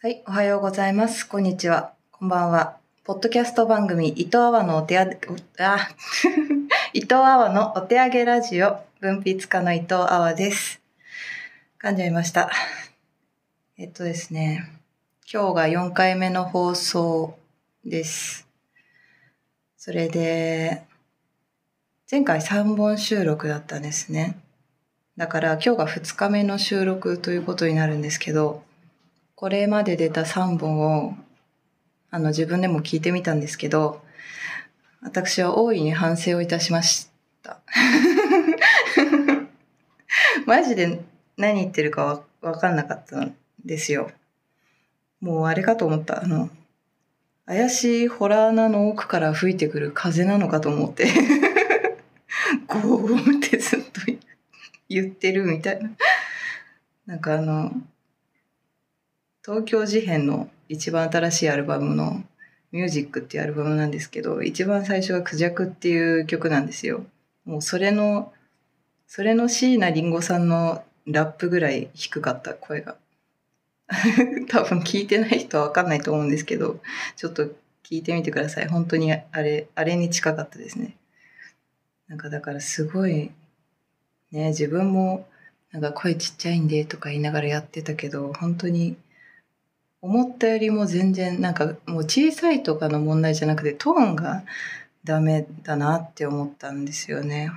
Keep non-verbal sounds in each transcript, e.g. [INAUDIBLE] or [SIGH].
はい、おはようございます。こんにちは。こんばんは。ポッドキャスト番組、伊藤阿波のお手あ、あ、[LAUGHS] 伊藤阿波のお手上げラジオ、文筆家の伊藤阿波です。噛んじゃいました。えっとですね、今日が4回目の放送です。それで、前回3本収録だったんですね。だから今日が2日目の収録ということになるんですけど、これまで出た3本をあの自分でも聞いてみたんですけど、私は大いに反省をいたしました。[LAUGHS] マジで何言ってるかわかんなかったんですよ。もうあれかと思った。あの、怪しいホラー穴の奥から吹いてくる風なのかと思って、ゴ [LAUGHS] ーゴーってずっと言ってるみたいな。なんかあの、東京事変の一番新しいアルバムのミュージックっていうアルバムなんですけど、一番最初がクジャクっていう曲なんですよ。もうそれの、それの椎名林檎さんのラップぐらい低かった声が。[LAUGHS] 多分聞いてない人はわかんないと思うんですけど、ちょっと聞いてみてください。本当にあれ、あれに近かったですね。なんかだからすごい、ね、自分もなんか声ちっちゃいんでとか言いながらやってたけど、本当に思ったよりも全然なんかもう小さいとかの問題じゃなくてトーンがダメだなって思ったんですよね。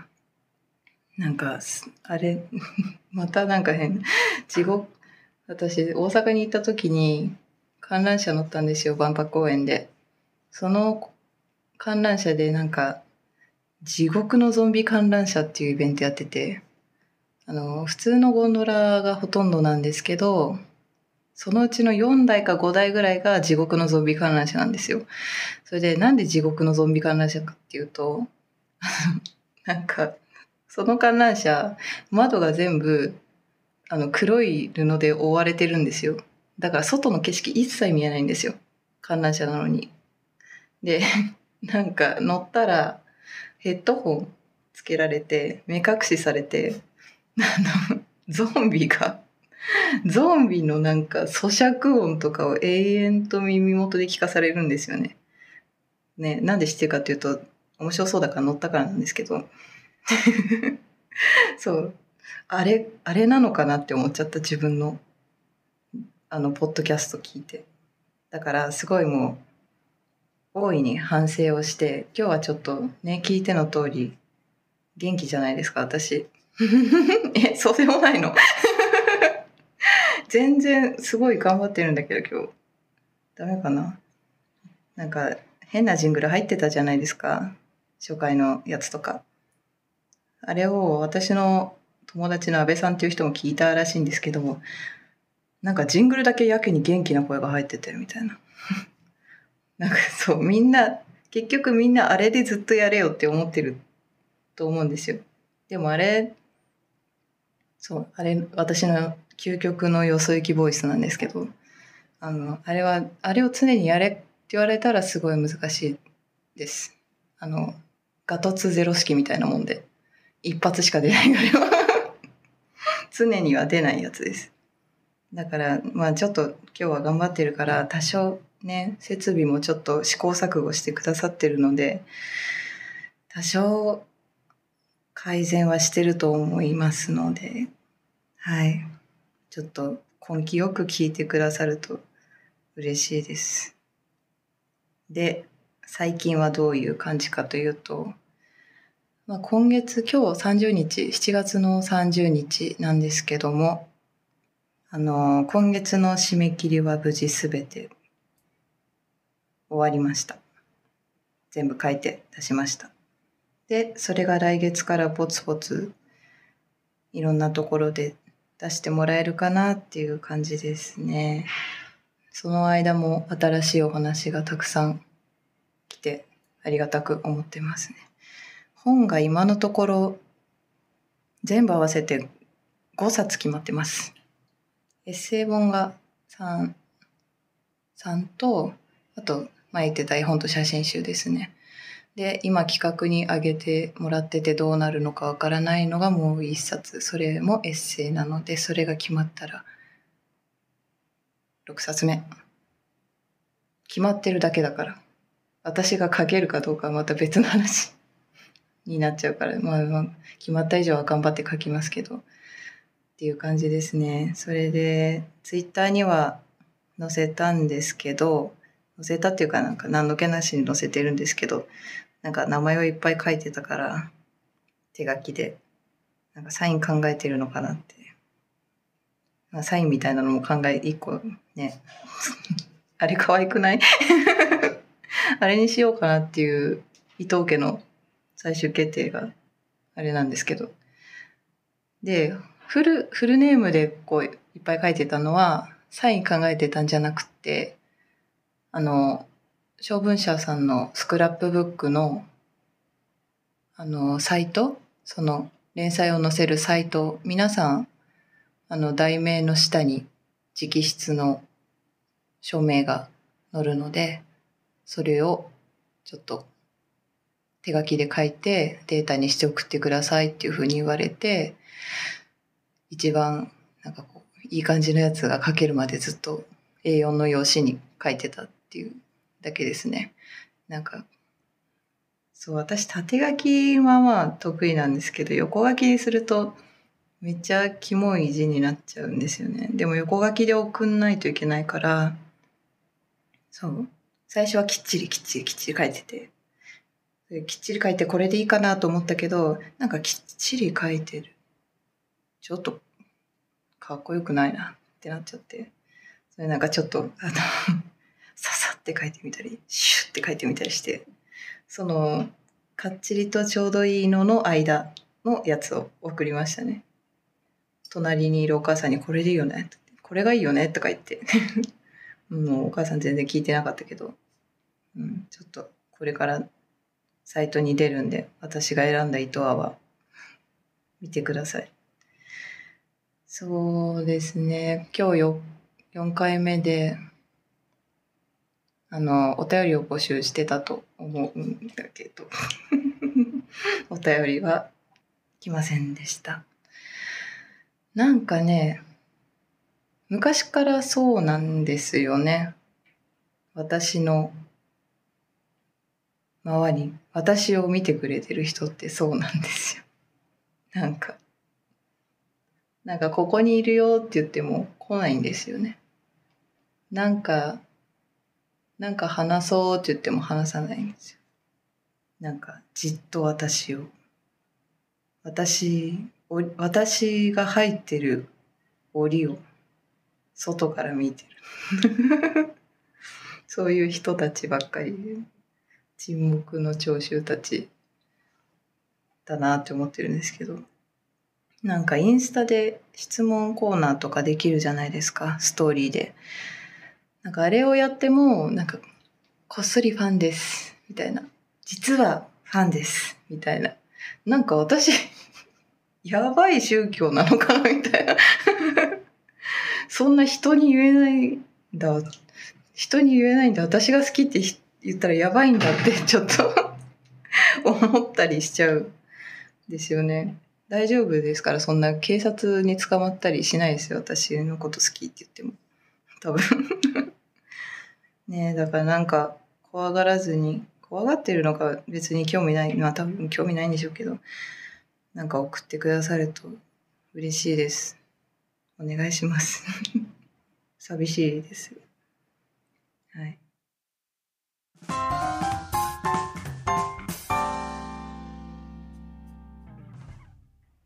なんかあれ [LAUGHS] またなんか変地獄私大阪に行った時に観覧車乗ったんですよ万博公園で。その観覧車でなんか地獄のゾンビ観覧車っていうイベントやっててあの普通のゴンドラがほとんどなんですけどそのうちの4台か5台ぐらいが地獄のゾンビ観覧車なんですよ。それでなんで地獄のゾンビ観覧車かっていうと、[LAUGHS] なんか、その観覧車、窓が全部、あの、黒い布で覆われてるんですよ。だから外の景色一切見えないんですよ。観覧車なのに。で、[LAUGHS] なんか乗ったらヘッドホンつけられて、目隠しされて、[LAUGHS] あの、ゾンビが [LAUGHS] ゾンビのなんか咀嚼音とかを永遠と耳元で聞かされるんですよね。ね、なんで知ってるかっていうと、面白そうだから乗ったからなんですけど。[LAUGHS] そう。あれ、あれなのかなって思っちゃった自分の、あの、ポッドキャスト聞いて。だから、すごいもう、大いに反省をして、今日はちょっとね、聞いての通り、元気じゃないですか、私。[LAUGHS] え、そうでもないの？全然すごい頑張ってるんだけど今日。ダメかな？なんか変なジングル入ってたじゃないですか？初回のやつとか。あれを私の友達の安倍さんっていう人も聞いたらしいんですけどもなんかジングルだけやけに元気な声が入っててみたいな。[LAUGHS] なんかそうみんな結局みんなあれでずっとやれよって思ってると思うんですよ。でもあれそうあれ私の究極のよそ行きボイスなんですけどあのあれはあれを常にやれって言われたらすごい難しいです。あのガトツゼロ式みたいなもんで一発しか出ないあれは常には出ないやつです。だからまあちょっと今日は頑張ってるから多少ね設備もちょっと試行錯誤してくださってるので多少改善はしてると思いますのではいちょっと根気よく聞いてくださると嬉しいです。で、最近はどういう感じかというと、まあ、今月、今日30日、7月の30日なんですけども、あの、今月の締め切りは無事すべて終わりました。全部書いて出しました。で、それが来月からポツポツいろんなところで出してもらえるかなっていう感じですね。その間も新しいお話がたくさん来てありがたく思ってますね。本が今のところ全部合わせて5冊決まってます。エッセイ本が3、3と、あと前言ってた絵本と写真集ですね。で、今企画に上げてもらっててどうなるのかわからないのがもう一冊。それもエッセイなので、それが決まったら、6冊目。決まってるだけだから。私が書けるかどうかはまた別の話 [LAUGHS] になっちゃうから、まあ、まあ、決まった以上は頑張って書きますけど、っていう感じですね。それで、ツイッターには載せたんですけど、載せたっていうかなんか何の気なしに載せてるんですけど、なんか名前をいっぱい書いてたから、手書きで、なんかサイン考えてるのかなって。まあ、サインみたいなのも考え、一個ね、[LAUGHS] あれ可愛くない？[LAUGHS] あれにしようかなっていう伊藤家の最終決定があれなんですけど。で、フル、フルネームでこういっぱい書いてたのは、サイン考えてたんじゃなくて、あの、小文社さんのスクラップブックの、あの、サイトその、連載を載せるサイト、皆さん、あの、題名の下に直筆の署名が載るので、それをちょっと手書きで書いてデータにして送ってくださいっていうふうに言われて、一番なんかこう、いい感じのやつが書けるまでずっと A4 の用紙に書いてたっていうだけですね。なんか、そう、私縦書きはまあ得意なんですけど、横書きにするとめっちゃキモい字になっちゃうんですよね。でも横書きで送んないといけないから、そう。最初はきっちりきっちりきっちり書いてて、きっちり書いてこれでいいかなと思ったけど、なんかきっちり書いてる。ちょっとかっこよくないなってなっちゃって。それなんかちょっと、あの、って書いてみたり、シュッて書いてみたりして、その、かっちりとちょうどいいのの間のやつを送りましたね。隣にいるお母さんにこれでいいよね。これがいいよねとか言って。[LAUGHS] もうお母さん全然聞いてなかったけど、うん、ちょっとこれからサイトに出るんで、私が選んだ糸輪は見てください。そうですね。今日よ4回目で、あの、お便りを募集してたと思うんだけど、[LAUGHS] お便りは来ませんでした。なんかね、昔からそうなんですよね。私の周り、私を見てくれてる人ってそうなんですよ。[LAUGHS] なんか、なんかここにいるよって言っても来ないんですよね。なんか、なんか話そうって言っても話さないんですよ。なんかじっと私を、私、私が入ってる檻を外から見てる。[LAUGHS] そういう人たちばっかり、沈黙の聴衆たちだなって思ってるんですけど、なんかインスタで質問コーナーとかできるじゃないですか、ストーリーで。なんかあれをやっても、なんか、こっそりファンです、みたいな。実はファンです、みたいな。なんか私、[LAUGHS] やばい宗教なのかな、みたいな。[LAUGHS] そんな人に言えないんだ。人に言えないんだ。私が好きって言ったらやばいんだって、ちょっと [LAUGHS] 思ったりしちゃう。ですよね。大丈夫ですから、そんな警察に捕まったりしないですよ。私のこと好きって言っても。多分。ね、だからなんか、怖がらずに、怖がってるのか別に興味ない、まあ多分興味ないんでしょうけど、なんか送ってくださると嬉しいです。お願いします。[LAUGHS] 寂しいです。はい。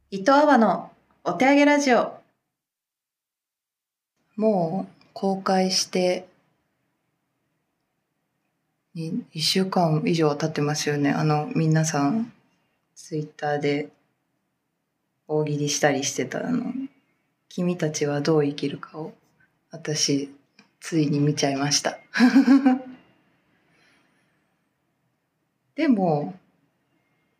伊藤阿波のお手上げラジオ。もう公開して1週間以上経ってますよね。あの、皆さん、ツイッターで大喜利したりしてたあの、君たちはどう生きるかを私、ついに見ちゃいました。[LAUGHS] でも、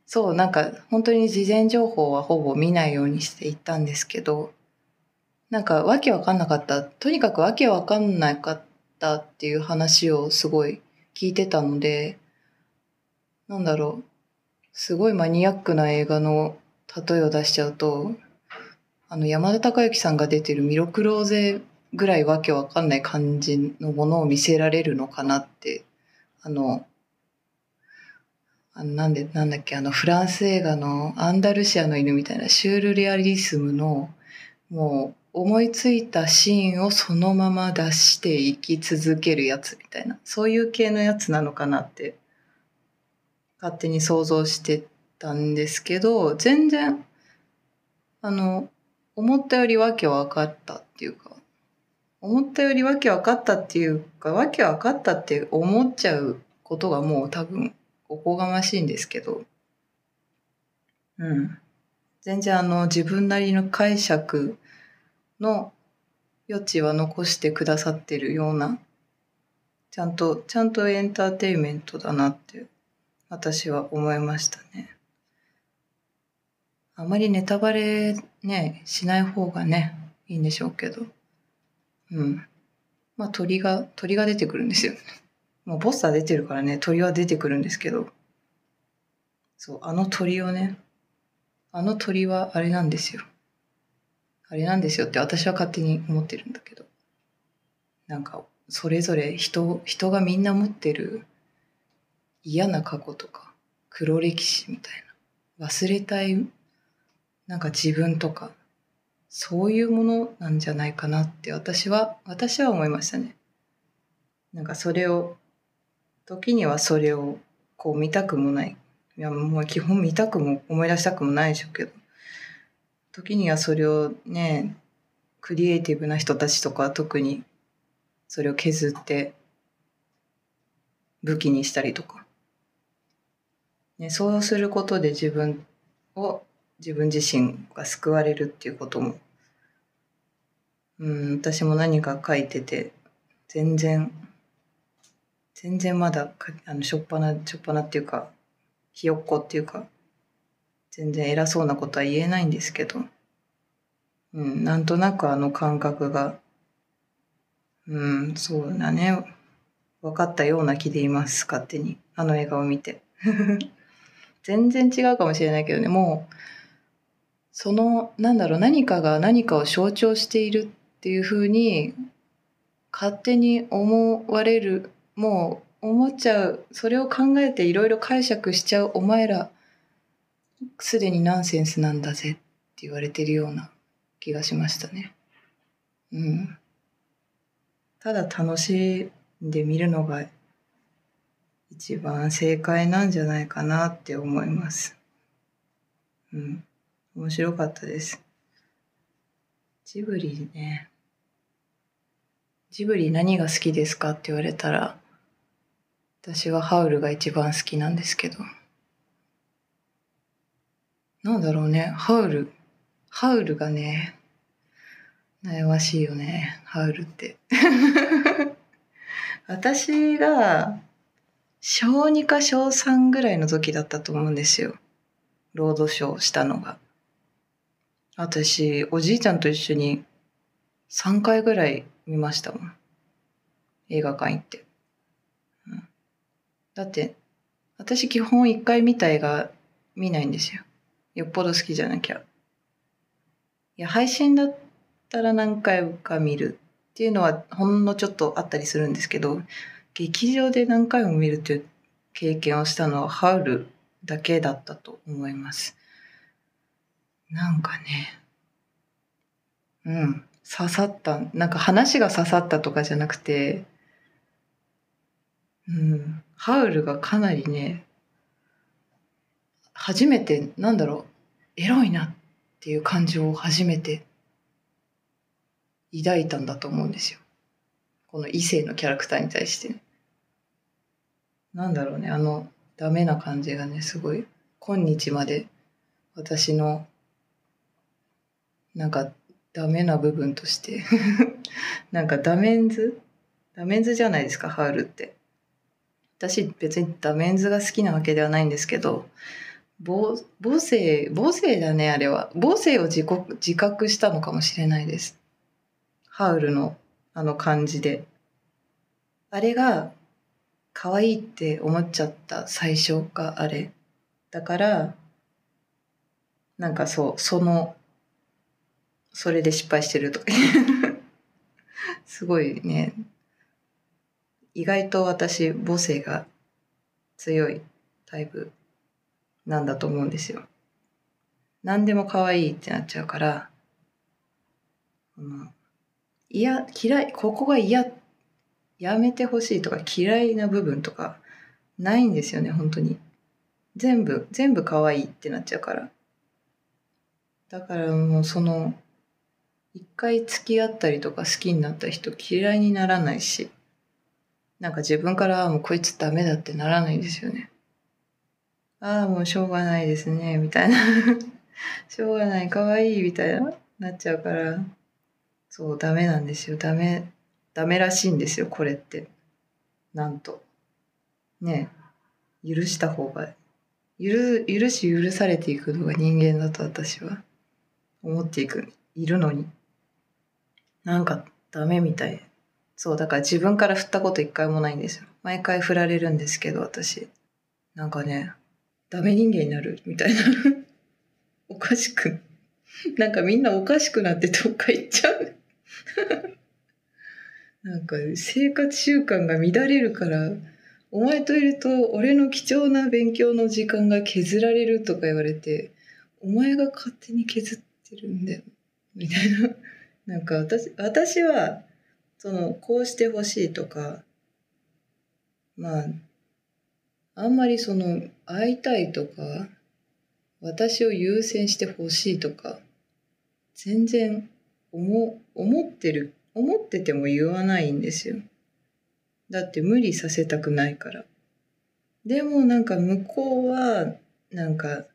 そう、なんか本当に事前情報はほぼ見ないようにしていったんですけど、なんかわけわかんなかった。とにかくわけわかんなかったっていう話をすごい聞いてたので、なんだろう。すごいマニアックな映画の例えを出しちゃうと、あの山田孝之さんが出てるミロクローゼぐらいわけわかんない感じのものを見せられるのかなって、あの、あのなんで、なんだっけ、あの、フランス映画のアンダルシアの犬みたいなシュールレアリスムの、もう思いついたシーンをそのまま出していき続けるやつみたいな、そういう系のやつなのかなって、勝手に想像してたんですけど、全然、あの、思ったよりわけわかったっていうか、思ったよりわけわかったっていうか、わけわかったって思っちゃうことがもう多分おこがましいんですけど、うん。全然あの自分なりの解釈の余地は残してくださってるような、ちゃんと、ちゃんとエンターテインメントだなって私は思いましたね。あまりネタバレね、しない方がね、いいんでしょうけど。うん。まあ鳥が、鳥が出てくるんですよ。[LAUGHS] もうポスター出てるからね、鳥は出てくるんですけど。そう、あの鳥をね、あの鳥はあれなんですよ。あれなんですよって私は勝手に思ってるんだけど。なんか、それぞれ人、人がみんな持ってる嫌な過去とか、黒歴史みたいな。忘れたい、なんか自分とか、そういうものなんじゃないかなって私は、私は思いましたね。なんかそれを、時にはそれをこう見たくもない。いや、もう基本見たくも思い出したくもないでしょうけど。時にはそれをね、クリエイティブな人たちとかは特にそれを削って武器にしたりとか。ね、そうすることで自分を、自分自身が救われるっていうことも、うん、私も何か書いてて、全然、全然まだ、あの、しょっぱな、しょっぱなっていうか、ひよっこっていうか、全然偉そうなことは言えないんですけど、うん、なんとなくあの感覚が、うん、そうだね、分かったような気でいます、勝手に。あの映画を見て。[LAUGHS] 全然違うかもしれないけどね、もう、その、なんだろう、何かが何かを象徴しているっていうふうに、勝手に思われる、もう思っちゃう、それを考えていろいろ解釈しちゃう。お前ら、すでにナンセンスなんだぜって言われてるような気がしましたね。うん。ただ楽しんで見るのが一番正解なんじゃないかなって思います。うん。面白かったです。ジブリね。ジブリ何が好きですかって言われたら、私はハウルが一番好きなんですけど。なんだろうね、ハウル。ハウルがね、悩ましいよね、ハウルって。[LAUGHS] 私が小2か小3ぐらいの時だったと思うんですよ。ロードショーしたのが。私、おじいちゃんと一緒に3回ぐらい見ましたもん。映画館行って。だって、私基本1回見た映画見ないんですよ。よっぽど好きじゃなきゃ。いや、配信だったら何回か見るっていうのはほんのちょっとあったりするんですけど、劇場で何回も見るっていう経験をしたのはハウルだけだったと思います。なんかね、うん、刺さった。なんか話が刺さったとかじゃなくて、うん、ハウルがかなりね、初めて、なんだろう、エロいなっていう感情を初めて抱いたんだと思うんですよ。この異性のキャラクターに対して。なんだろうね、あの、ダメな感じがね、すごい、今日まで私の、なんか、ダメな部分として、[LAUGHS] なんかダメンズ？ダメンズじゃないですか、ハウルって。私別にダメンズが好きなわけではないんですけど、母母性、母性だね、あれは。母性を自覚自覚したのかもしれないです。ハウルのあの感じで。あれが可愛いって思っちゃった最初があれ。だから、なんかそう、その、それで失敗してるとか [LAUGHS] すごいね、意外と私母性が強いタイプなんだと思うんですよ。何でも可愛いってなっちゃうから、うん、い、嫌い、ここが嫌、やめてほしいとか嫌いな部分とかないんですよね、本当に。全部、全部可愛いってなっちゃうから。だからもうその、一回付き合ったりとか好きになった人嫌いにならないし、なんか自分から、もうこいつダメだってならないんですよね。ああ、もうしょうがないですね、みたいな。[LAUGHS] しょうがない、かわいい、みたいな、なっちゃうから。そう、ダメなんですよ。ダメ、ダメらしいんですよ、これって。なんと。ね、許した方が、許、許し許されていくのが人間だと私は思っていく、いるのに。なんかダメみたい。そう、だから自分から振ったこと一回もないんですよ。毎回振られるんですけど、私。なんかね、ダメ人間になるみたいな。[LAUGHS] おかしく。なんかみんなおかしくなってどっか行っちゃう。[LAUGHS] なんか生活習慣が乱れるから、お前といると俺の貴重な勉強の時間が削られるとか言われて、お前が勝手に削ってるんだよ。みたいな。[LAUGHS] なんか私、私は、その、こうしてほしいとか、まあ、あんまりその、会いたいとか、私を優先してほしいとか、全然思、思ってる、思ってても言わないんですよ。だって無理させたくないから。でもなんか向こうは、なんか、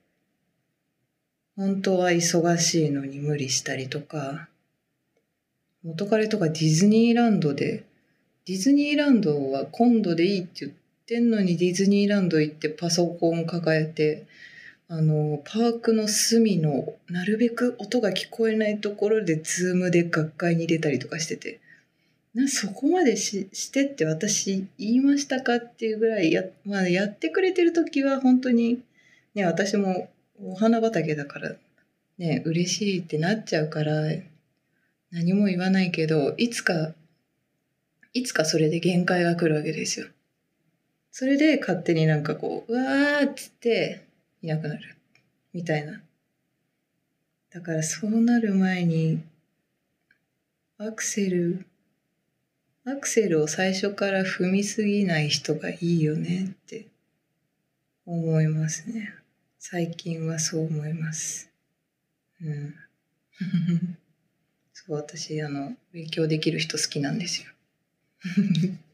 本当は忙しいのに無理したりとか、元彼とかディズニーランドで、ディズニーランドは今度でいいって言ってんのにディズニーランド行ってパソコン抱えて、あの、パークの隅のなるべく音が聞こえないところでズームで学会に出たりとかしてて、なそこまでししてって私言いましたかっていうぐらいや,、まあ、やってくれてる時は本当にね私もお花畑だからね嬉しいってなっちゃうから何も言わないけどいつかいつかそれで限界が来るわけですよ。それで勝手になんかこううわーっつっていなくなるみたいな。だからそうなる前にアクセルアクセルを最初から踏みすぎない人がいいよねって思いますね。最近はそう思います。うん。[LAUGHS] そう、私、あの、勉強できる人好きなんですよ。[LAUGHS]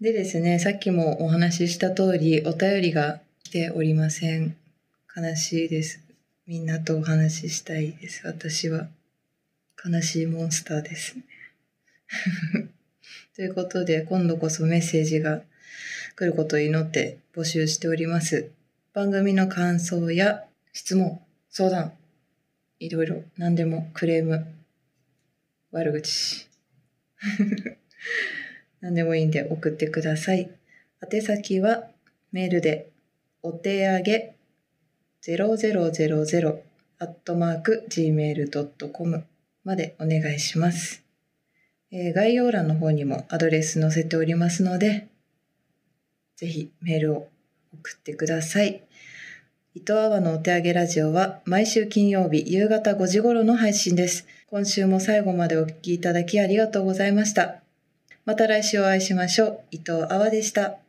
でですね、さっきもお話しした通り、お便りが来ておりません。悲しいです。みんなとお話ししたいです、私は。悲しいモンスターです。[LAUGHS] ということで、今度こそメッセージが来ることを祈って募集しております。番組の感想や質問、相談、いろいろ何でもクレーム、悪口、何でもいいんで送ってください。宛先はメールでお手上げ0000アットマーク gmail.com までお願いします。えー概要欄の方にもアドレス載せておりますので、ぜひメールを送ってください。伊藤阿波のお手上げラジオは毎週金曜日夕方5時頃の配信です。今週も最後までお聞きいただきありがとうございました。また来週お会いしましょう。伊藤あわでした。